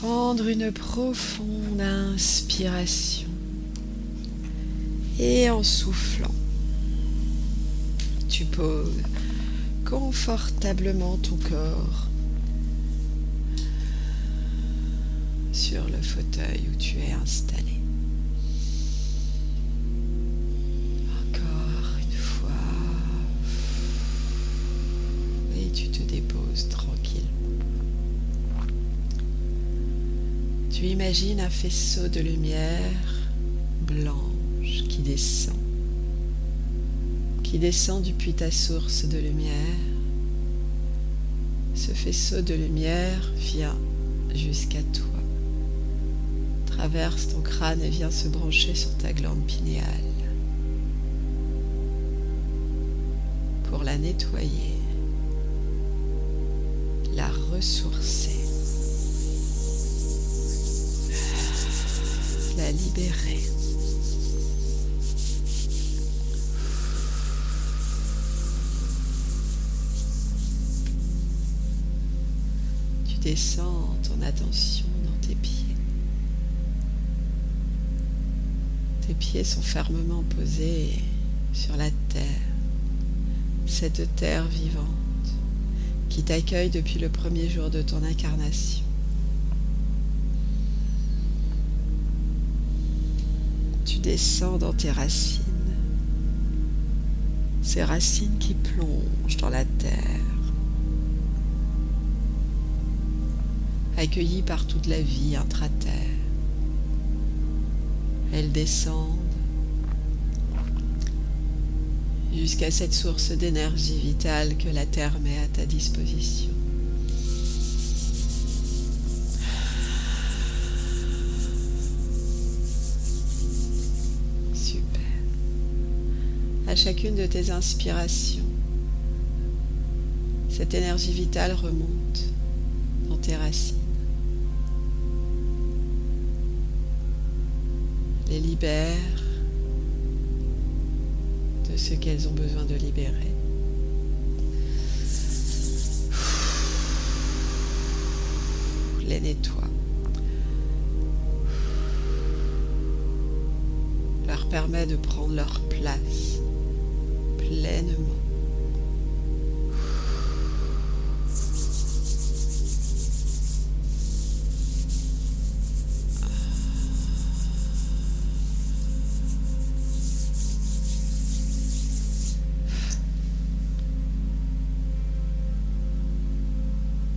Prendre une profonde inspiration et en soufflant, tu poses confortablement ton corps sur le fauteuil où tu es installé. Tu imagines un faisceau de lumière blanche qui descend, qui descend depuis ta source de lumière. Ce faisceau de lumière vient jusqu'à toi traverse ton crâne et vient se brancher sur ta glande pinéale pour la nettoyer, la ressourcer, la. Tu descends ton attention dans tes pieds. Tes pieds sont fermement posés sur la terre, cette terre vivante qui t'accueille depuis le premier jour de ton incarnation. Descends dans tes racines, ces racines qui plongent dans la terre, accueillies par toute la vie intra-terre. Elles descendent jusqu'à cette source d'énergie vitale que la Terre met à ta disposition. Chacune de tes inspirations, cette énergie vitale remonte dans tes racines. les libère de ce qu'elles ont besoin de libérer. Les nettoie. Leur permet de prendre leur place pleinement.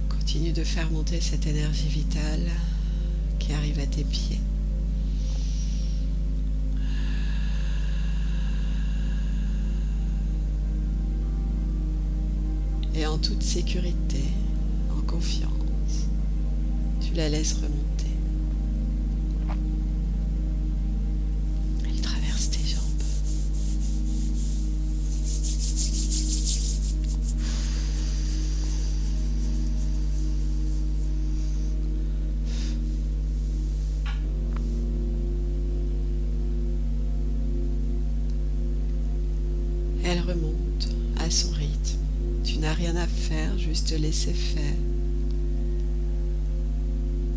Continue de faire monter cette énergie vitale qui arrive à tes pieds. Et en toute sécurité, en confiance, tu la laisses remonter. Juste laisser faire.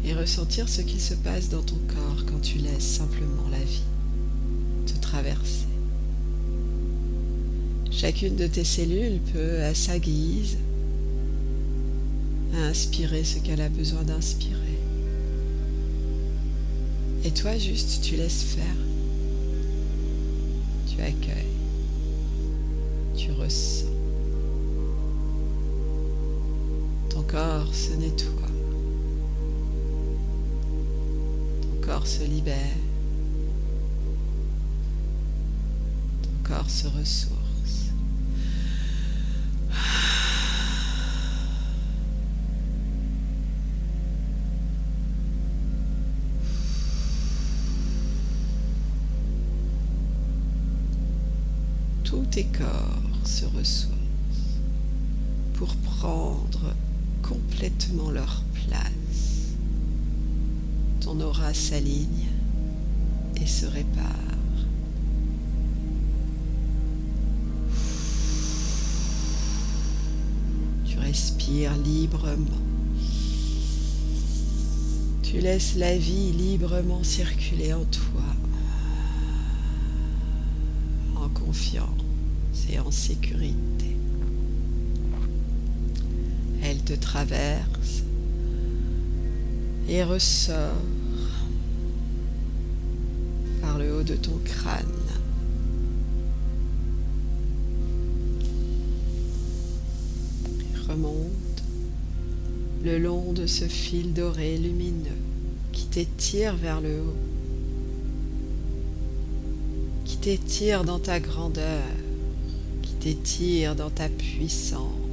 Et ressentir ce qui se passe dans ton corps quand tu laisses simplement la vie te traverser. Chacune de tes cellules peut, à sa guise, inspirer ce qu'elle a besoin d'inspirer. Et toi, juste, tu laisses faire. Tu accueilles tu ressens. corps se nettoie, ton corps se libère, ton corps se ressource. Tous tes corps se ressourcent pour prendre complètement leur place. Ton aura s'aligne et se répare. Tu respires librement. Tu laisses la vie librement circuler en toi, en confiance et en sécurité. Te traverse et ressort par le haut de ton crâne. Remonte le long de ce fil doré lumineux qui t'étire vers le haut, qui t'étire dans ta grandeur, qui t'étire dans ta puissance,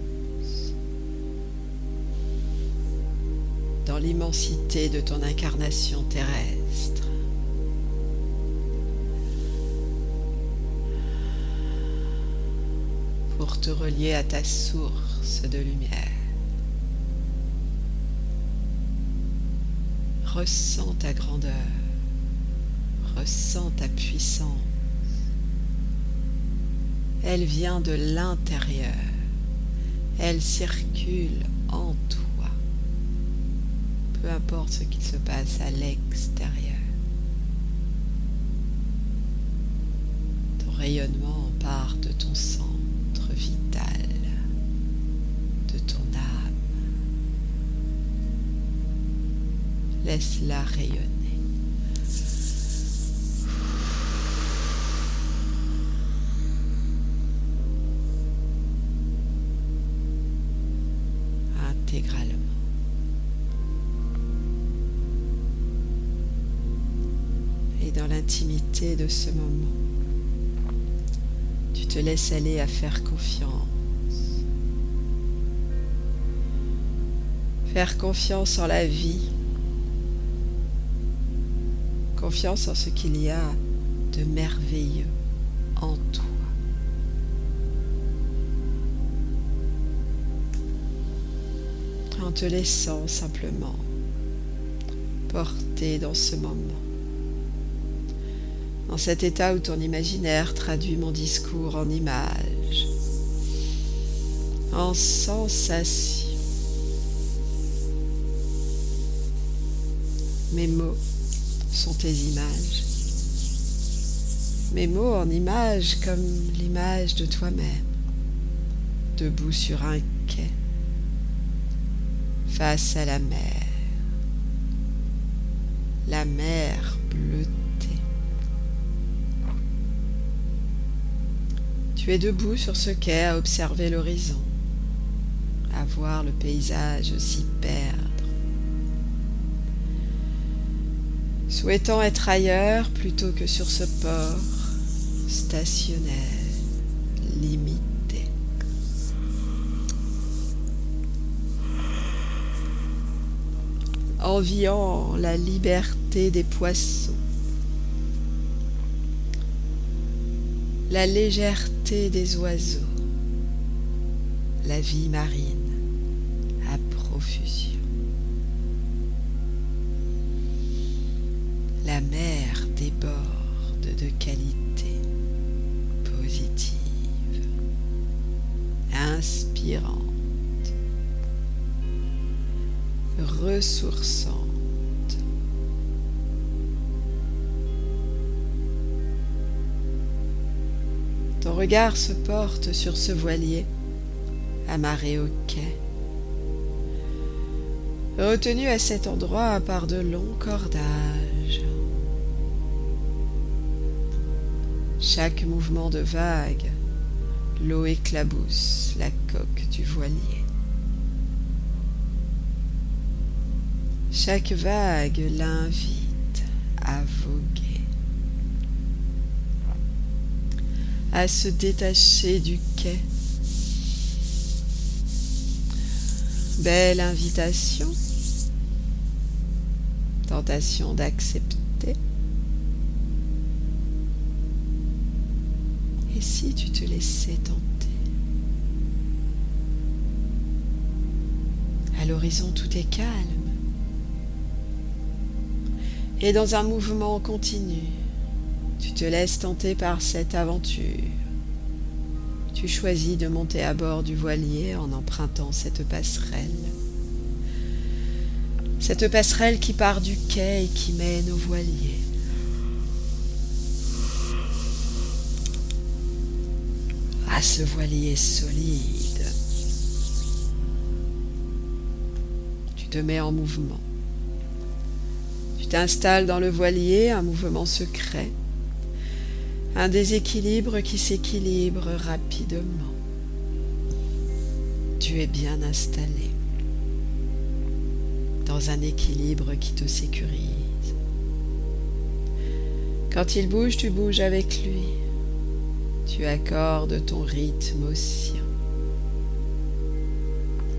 l'immensité de ton incarnation terrestre. pour te relier à ta source de lumière. Ressens ta grandeur, ressens ta puissance. Elle vient de l'intérieur, elle circule peu importe ce qu'il se passe à l'extérieur. Ton rayonnement part de ton centre vital, de ton âme. Laisse-la rayonner. De ce moment, tu te laisses aller à faire confiance. Faire confiance en la vie. Confiance en ce qu'il y a de merveilleux en toi. En te laissant simplement porter dans ce moment dans cet état où ton imaginaire traduit mon discours en images, en sensations. Mes mots sont tes images. Mes mots en images comme l'image de toi-même, debout sur un quai, face à la mer, la mer bleutée Tu es debout sur ce quai à observer l'horizon, à voir le paysage s'y perdre, souhaitant être ailleurs plutôt que sur ce port stationnel, limité. Enviant la liberté des poissons, la légèreté des oiseaux, la vie marine à profusion. Se porte sur ce voilier amarré au quai, retenu à cet endroit par de longs cordages. Chaque mouvement de vague, l'eau éclabousse la coque du voilier. Chaque vague l'invite à voguer. À se détacher du quai. Belle invitation, tentation d'accepter. Et si tu te laissais tenter? À l'horizon, tout est calme. Et dans un mouvement continu, tu te laisses tenter par cette aventure. Tu choisis de monter à bord du voilier en empruntant cette passerelle. Cette passerelle qui part du quai et qui mène au voilier. À ce voilier solide. Tu te mets en mouvement. Tu t'installes dans le voilier, un mouvement secret un déséquilibre qui s'équilibre rapidement. Tu es bien installé dans un équilibre qui te sécurise. Quand il bouge, tu bouges avec lui. Tu accordes ton rythme au sien,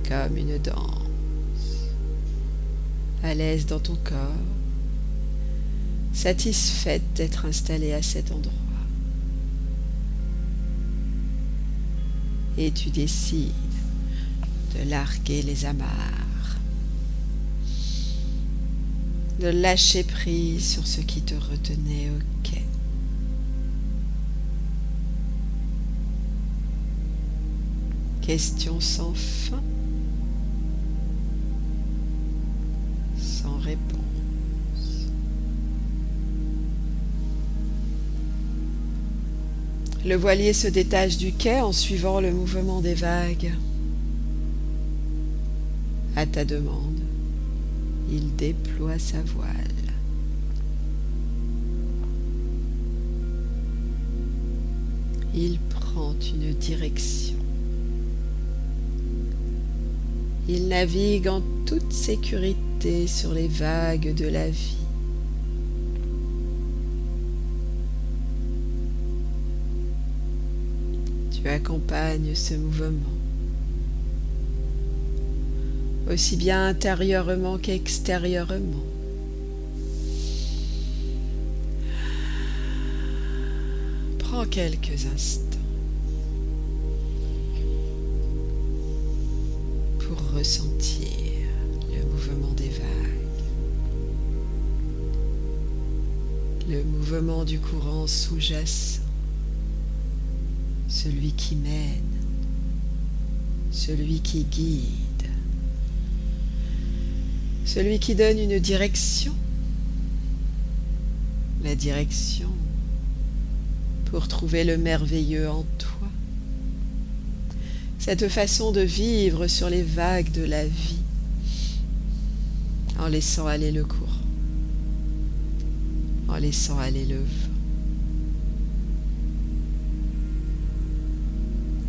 comme une danse, à l'aise dans ton corps, satisfaite d'être installé à cet endroit. Et tu décides de larguer les amarres, de lâcher prise sur ce qui te retenait au quai. Question sans fin, sans réponse. Le voilier se détache du quai en suivant le mouvement des vagues. À ta demande, il déploie sa voile. Il prend une direction. Il navigue en toute sécurité sur les vagues de la vie. Tu accompagnes ce mouvement, aussi bien intérieurement qu'extérieurement. Prends quelques instants pour ressentir le mouvement des vagues, le mouvement du courant sous-jacent celui qui mène, celui qui guide, celui qui donne une direction, la direction pour trouver le merveilleux en toi, cette façon de vivre sur les vagues de la vie. En laissant aller le courant, en laissant aller le vent.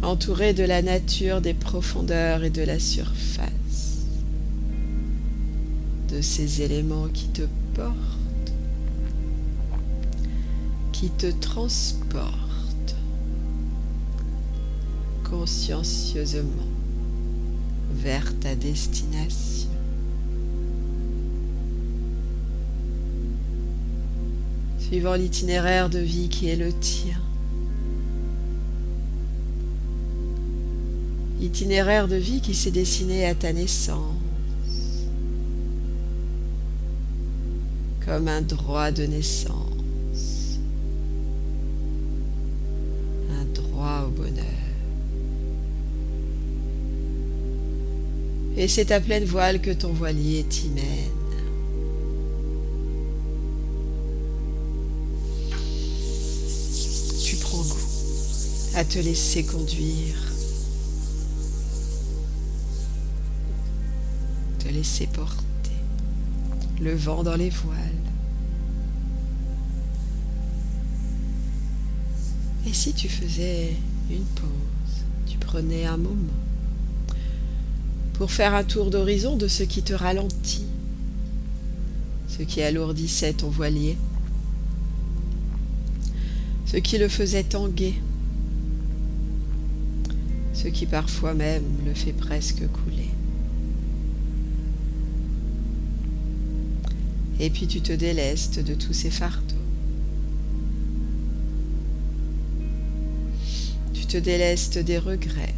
Entouré de la nature des profondeurs et de la surface, de ces éléments qui te portent, qui te transportent consciencieusement vers ta destination. Suivant l'itinéraire de vie qui est le tien. Itinéraire de vie qui s'est dessiné à ta naissance, comme un droit de naissance, un droit au bonheur. Et c'est à pleine voile que ton voilier t'y mène. Tu prends goût à te laisser conduire laisser porter, le vent dans les voiles. Et si tu faisais une pause, tu prenais un moment pour faire un tour d'horizon de ce qui te ralentit, ce qui alourdissait ton voilier, ce qui le faisait tanguer, ce qui parfois même le fait presque couler. Et puis tu te délestes de tous ces fardeaux. te délestes des regrets,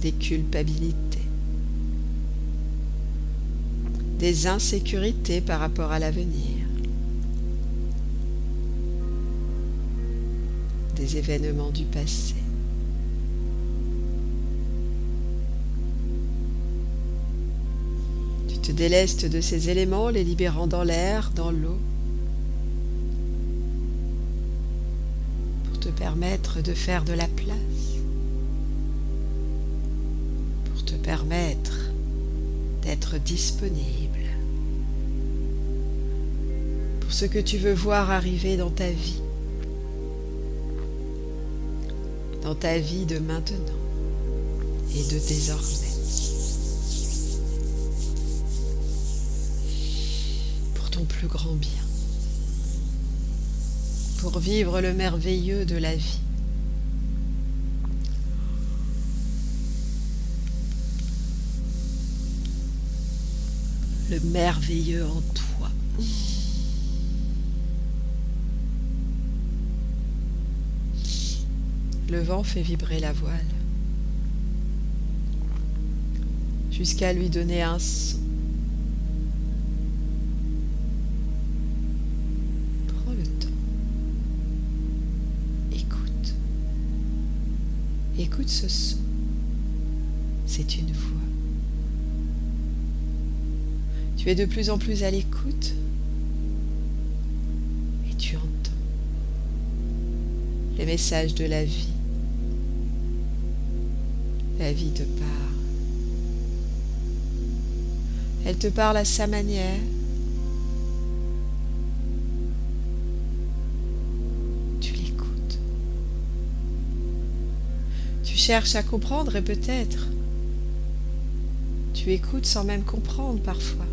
des culpabilités, des insécurités par rapport à l'avenir, des événements du passé. Te de ces éléments, les libérant dans l'air, dans l'eau, pour te permettre de faire de la place, pour te permettre d'être disponible pour ce que tu veux voir arriver dans ta vie. dans ta vie de maintenant et de désormais. Grand bien. Pour vivre le merveilleux de la vie. Le merveilleux en toi. Le vent fait vibrer la voile jusqu'à lui donner un son. Écoute ce son. C'est une voix. Tu es de plus en plus à l'écoute et tu entends les messages de la vie la vie te parle. Elle te parle à sa manière. Cherches à comprendre et peut-être tu écoutes sans même comprendre parfois.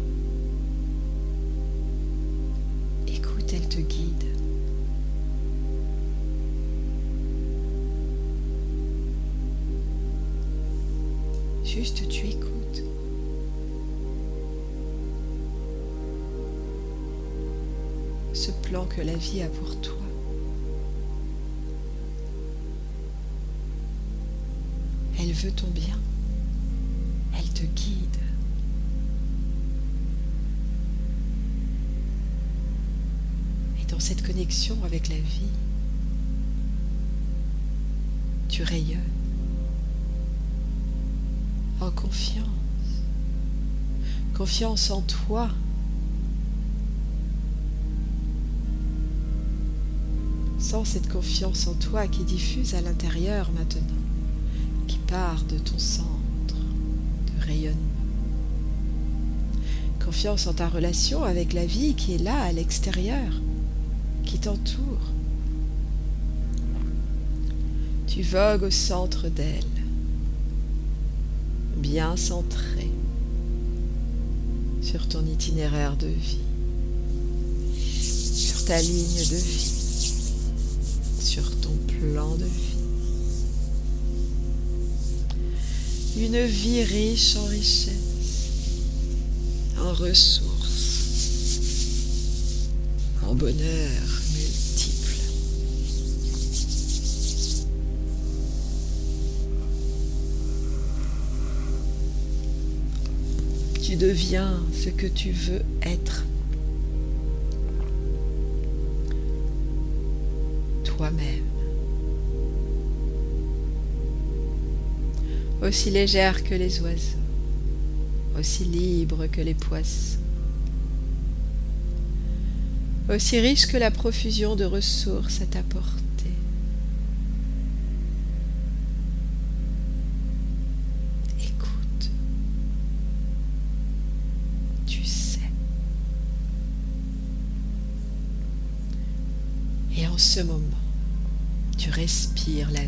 Écoute, elle te guide. Juste tu écoutes. Ce plan que la vie a pour toi. Veut ton bien. Elle te guide. Et dans cette connexion avec la vie, tu rayonnes en confiance. Confiance en toi. Sans cette confiance en toi qui diffuse à l'intérieur maintenant, part de ton centre de rayonnement. Confiance en ta relation avec la vie qui est là à l'extérieur, qui t'entoure. Tu vogues au centre d'elle bien centré sur ton itinéraire de vie, sur ta ligne de vie, sur ton plan de vie. Une vie riche en richesse, en ressources, en bonheur, tu deviens ce que tu veux être. Toi-même. Aussi légère que les oiseaux, aussi libre que les poissons, aussi riche que la profusion de ressources à ta portée. en ce moment, tu respires la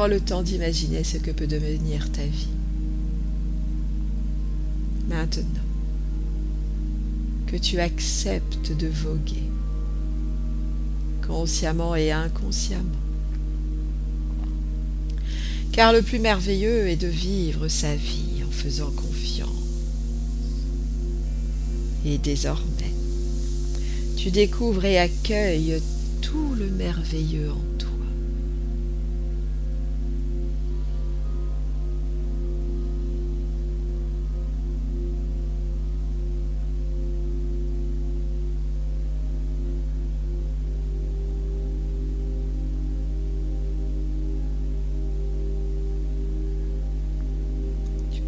Prends le temps d'imaginer ce que peut devenir ta vie. Maintenant que tu acceptes de voguer, consciemment et inconsciemment, car le plus merveilleux est de vivre sa vie en faisant confiance Et désormais, tu découvres et accueilles tout le merveilleux en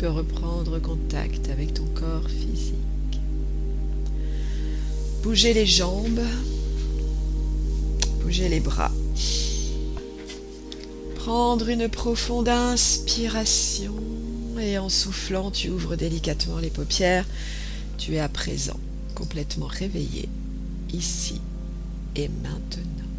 reprendre contact avec ton corps physique. Bouger les jambes, bouger les bras. Prendre une profonde inspiration et en soufflant, tu ouvres délicatement les paupières. Tu es à présent complètement réveillé, ici et maintenant.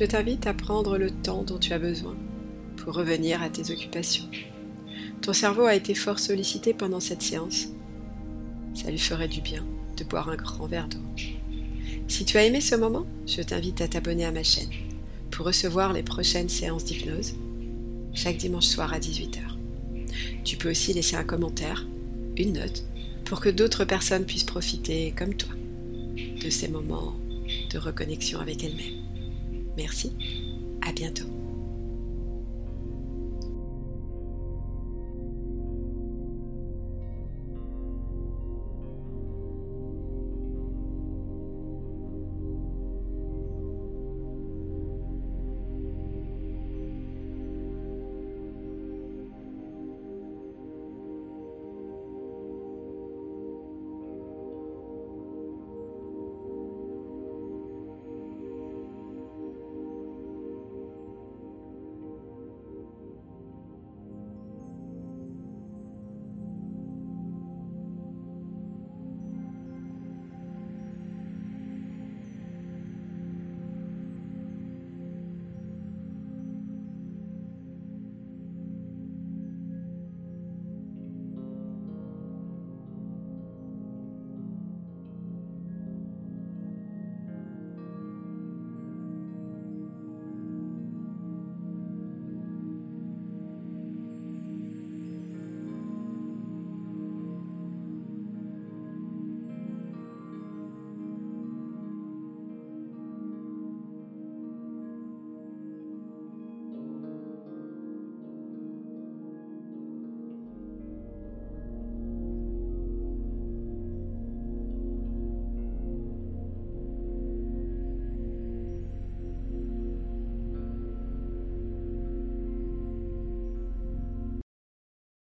Je t'invite à prendre le temps dont tu as besoin pour revenir à tes occupations. Ton cerveau a été fort sollicité pendant cette séance. Ça lui ferait du bien de boire un grand verre d'eau. Si tu as aimé ce moment, je t'invite à t'abonner à ma chaîne pour recevoir les prochaines séances d'hypnose chaque dimanche soir à 18h. Tu peux aussi laisser un commentaire, une note, pour que d'autres personnes puissent profiter, comme toi, de ces moments de reconnexion avec elles-mêmes. Merci, à bientôt.